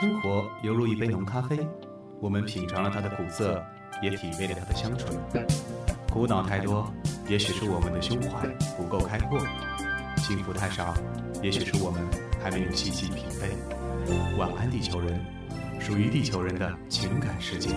生活犹如一杯浓咖啡，我们品尝了它的苦涩，也体味了它的香醇。苦恼太多，也许是我们的胸怀不够开阔；幸福太少，也许是我们还没有细细品味。晚安，地球人，属于地球人的情感世界。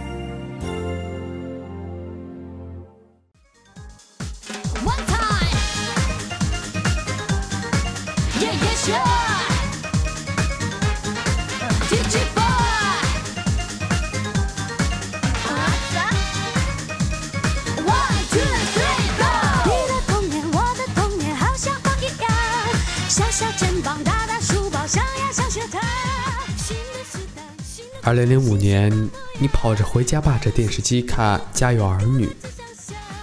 二零零五年，你跑着回家霸着电视机看《家有儿女》，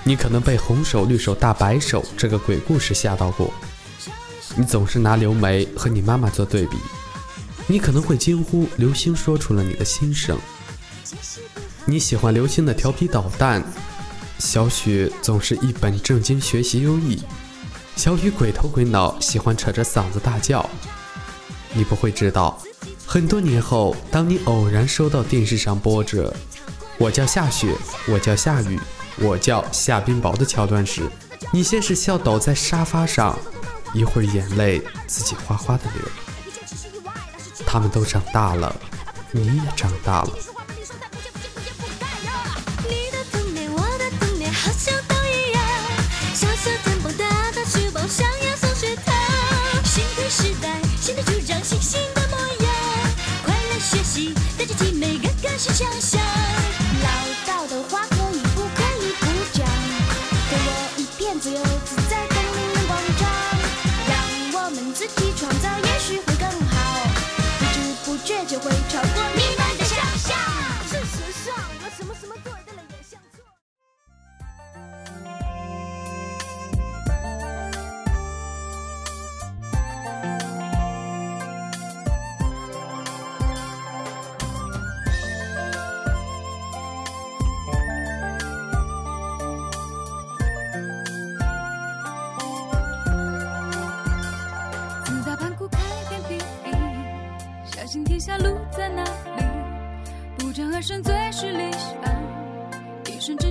你可能被红手绿手大白手这个鬼故事吓到过。你总是拿刘梅和你妈妈做对比，你可能会惊呼刘星说出了你的心声。你喜欢刘星的调皮捣蛋，小雪总是一本正经学习优异，小雨鬼头鬼脑，喜欢扯着嗓子大叫。你不会知道，很多年后，当你偶然收到电视上播着“我叫夏雪，我叫夏雨，我叫夏冰雹”的桥段时，你先是笑倒在沙发上，一会儿眼泪自己哗哗的流。他们都长大了，你也长大了。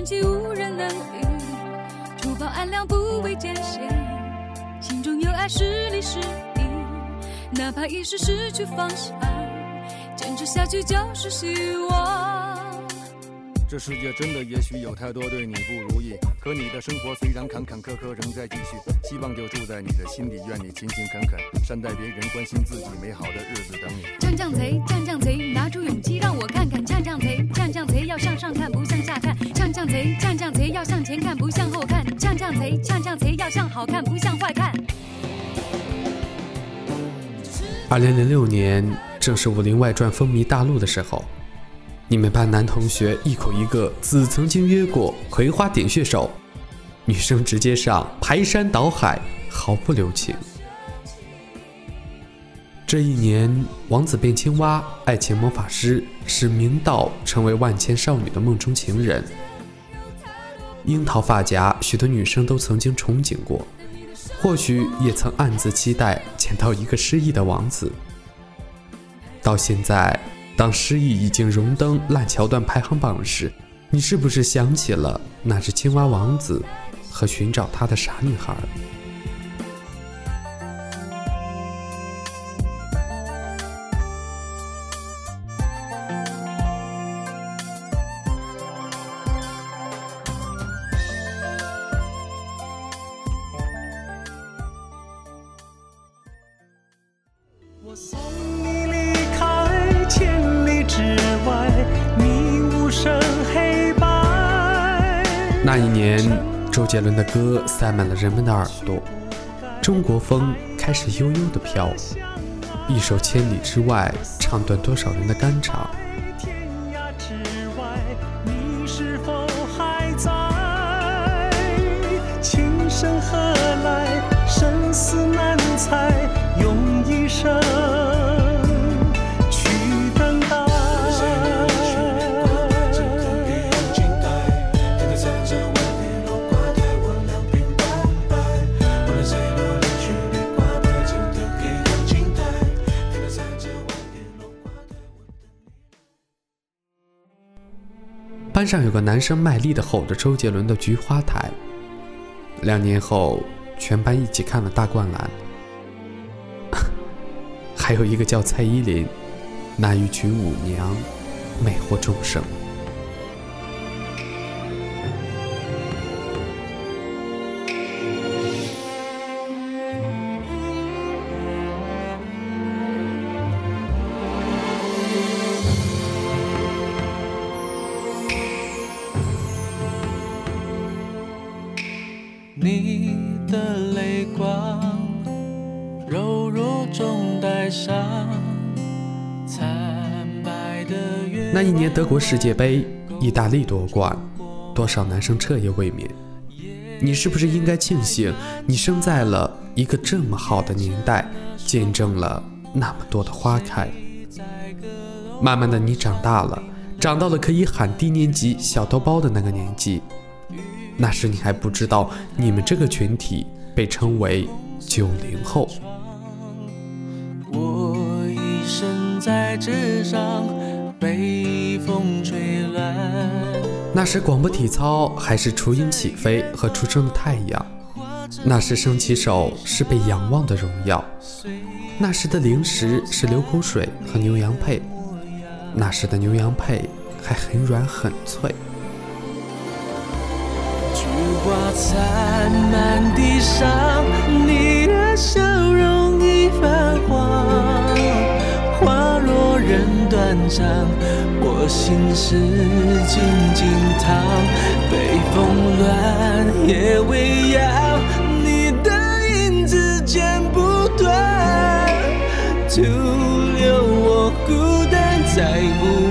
想，一身正气无人能比。除暴安良不畏艰险，心中有爱是你是你。哪怕一时失去方向，坚持下去就是希望。这世界真的也许有太多对你不如意，可你的生活虽然坎坎坷坷仍在继续，希望就住在你的心里，愿你勤勤恳恳，善待别人，关心自己，美好的日子等你。降降贼，降降贼，拿出勇气让我看看。降降贼，降降贼，要向上看，不向下看。降降贼，降降贼，要向前看，不向后看。降降贼，降降贼，要向好看，不向坏看。二零零六年，正是《武林外传》风靡大陆的时候，你们班男同学一口一个“子曾经约过葵花点穴手”，女生直接上排山倒海，毫不留情。这一年，王子变青蛙、爱情魔法师使明道成为万千少女的梦中情人。樱桃发夹，许多女生都曾经憧憬过，或许也曾暗自期待捡到一个失忆的王子。到现在，当失忆已经荣登烂桥段排行榜时，你是不是想起了那只青蛙王子和寻找他的傻女孩？我年，周杰伦的歌塞满了人们的耳朵，中国风开始悠悠地飘。一首《千里之外》，唱断多少人的肝肠。天涯之外，你是否还在？情深何来？生死难猜，用一生上有个男生卖力的吼着周杰伦的《菊花台》，两年后，全班一起看了《大灌篮》。还有一个叫蔡依林，那一曲舞娘，魅惑众生。那一年德国世界杯，意大利夺冠，多少男生彻夜未眠。你是不是应该庆幸，你生在了一个这么好的年代，见证了那么多的花开？慢慢的，你长大了，长到了可以喊低年级小豆包的那个年纪。那时你还不知道，你们这个群体被称为九零后。在纸上，被风吹乱。那时广播体操还是雏鹰起飞和初升的太阳，那时升旗手是被仰望的荣耀，那时的零食是流口水和牛羊配，那时的牛羊配还很软很脆。菊花残满地上，你的笑人断肠，我心事静静躺。北风乱，夜未央，你的影子剪不断，徒留我孤单在无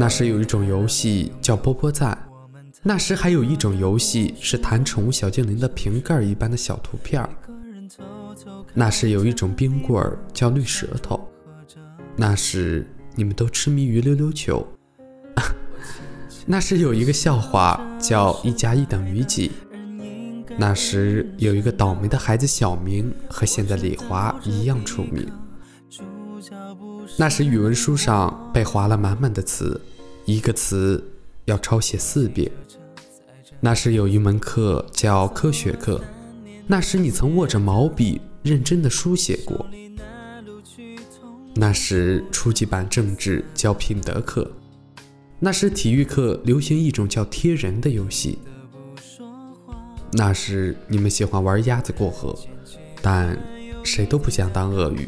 那时有一种游戏叫波波赞，那时还有一种游戏是弹宠物小精灵的瓶盖一般的小图片儿。那时有一种冰棍儿叫绿舌头，那时你们都痴迷于溜溜球。那时有一个笑话叫一加一等于几，那时有一个倒霉的孩子小明和现在李华一样出名。那时语文书上被划了满满的词，一个词要抄写四遍。那时有一门课叫科学课，那时你曾握着毛笔认真的书写过。那时初级版政治叫品德课，那时体育课流行一种叫贴人的游戏。那时你们喜欢玩鸭子过河，但谁都不想当鳄鱼。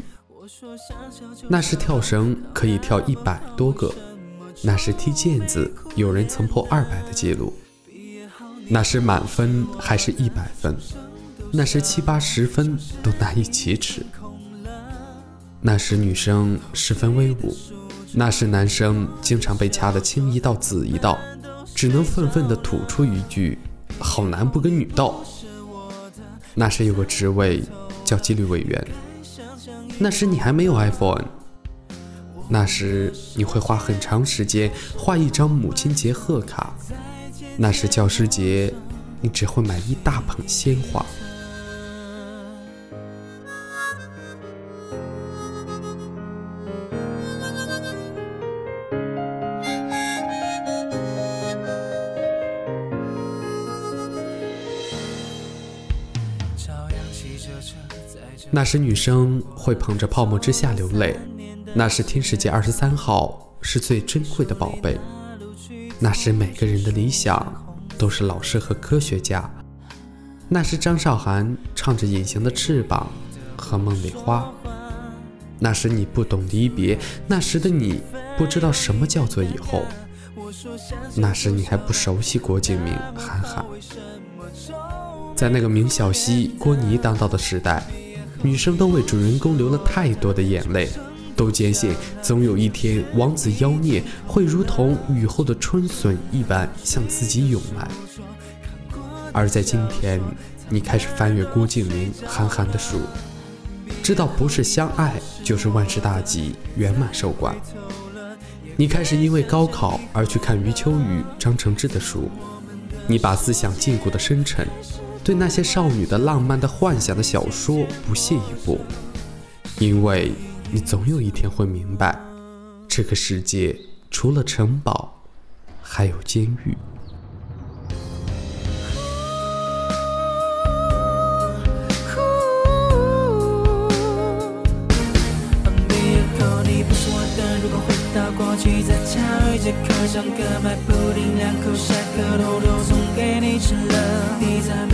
那时跳绳可以跳一百多个，那时踢毽子有人曾破二百的记录。那时满分还是一百分，那时七八十分都难以启齿。那时女生十分威武，那时男生经常被掐得青一道紫一道，只能愤愤地吐出一句：“好男不跟女斗。”那时有个职位叫纪律委员。那时你还没有 iPhone，那时你会花很长时间画一张母亲节贺卡，那时教师节你只会买一大捧鲜花。那时女生会捧着泡沫之夏流泪，那时天使节二十三号是最珍贵的宝贝，那时每个人的理想都是老师和科学家，那时张韶涵唱着《隐形的翅膀》和《梦里花》，那时你不懂离别，那时的你不知道什么叫做以后，那时你还不熟悉郭敬明、韩寒，在那个明晓溪、郭妮当道的时代。女生都为主人公流了太多的眼泪，都坚信总有一天王子妖孽会如同雨后的春笋一般向自己涌来。而在今天，你开始翻阅郭敬明韩寒的书，知道不是相爱就是万事大吉、圆满收官。你开始因为高考而去看余秋雨、张承志的书，你把思想禁锢的深沉，对那些少女的浪漫的幻想的小说不屑一顾，因为你总有一天会明白，这个世界除了城堡，还有监狱。毕业后你不是我的，如果回到过去，在教育这课上课买布丁，两口下课偷偷送给你吃了。你在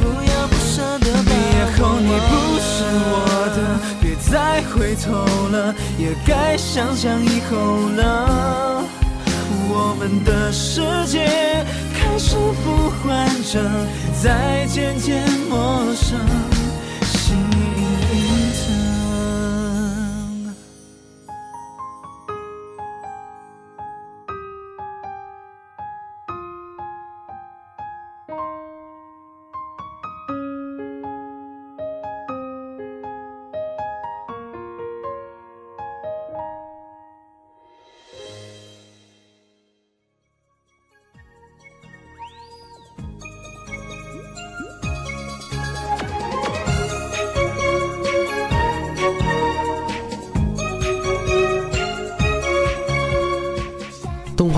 不要不舍得。毕业后你不是我的，别再回头了，也该想想以后了。我们的世界开始不完整，在渐渐陌生，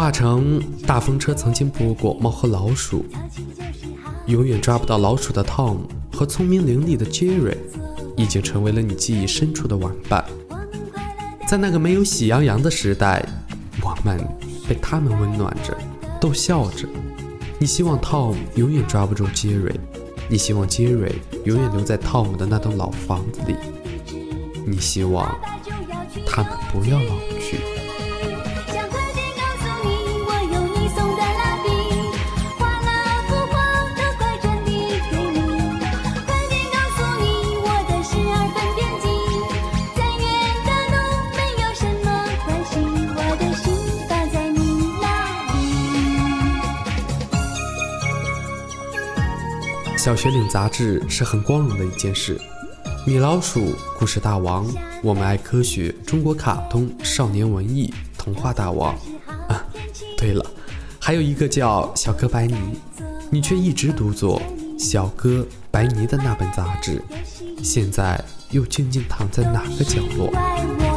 化成大风车曾经播过《猫和老鼠》，永远抓不到老鼠的 Tom 和聪明伶俐的 Jerry，已经成为了你记忆深处的玩伴。在那个没有喜羊羊的时代，我们被他们温暖着，逗笑着。你希望 Tom 永远抓不住 Jerry，你希望 Jerry 永远留在 Tom 的那栋老房子里，你希望他们不要老小学领杂志是很光荣的一件事。米老鼠、故事大王、我们爱科学、中国卡通、少年文艺、童话大王。啊，对了，还有一个叫小哥白尼，你却一直读作小哥白尼的那本杂志，现在又静静躺在哪个角落？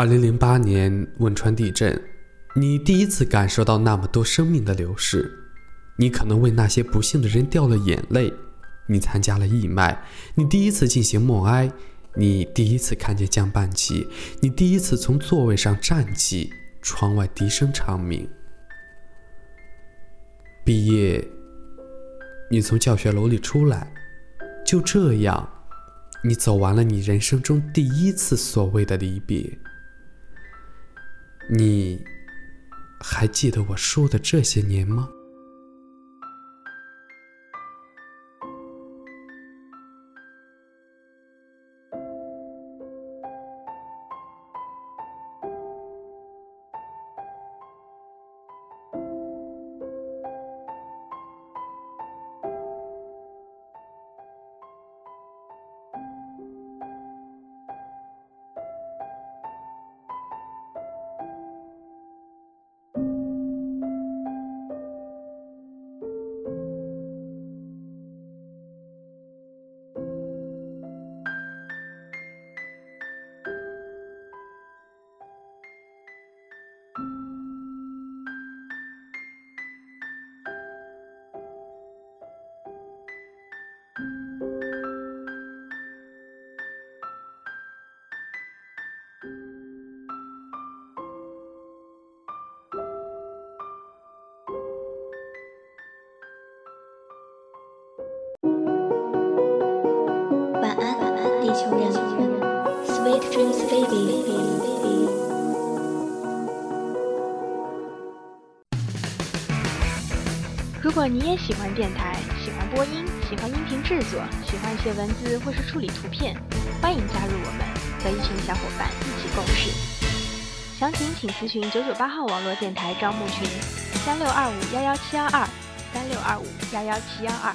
二零零八年汶川地震，你第一次感受到那么多生命的流逝，你可能为那些不幸的人掉了眼泪，你参加了义卖，你第一次进行默哀，你第一次看见降半旗，你第一次从座位上站起，窗外笛声长鸣。毕业，你从教学楼里出来，就这样，你走完了你人生中第一次所谓的离别。你还记得我说的这些年吗？晚安，地球人。Sweet dreams, baby. 如果你也喜欢电台，喜欢播音，喜欢音频制作，喜欢写文字或是处理图片，欢迎加入我们，和一群小伙伴一起共事。详情请咨询九九八号网络电台招募群：三六二五幺幺七幺二，三六二五幺幺七幺二。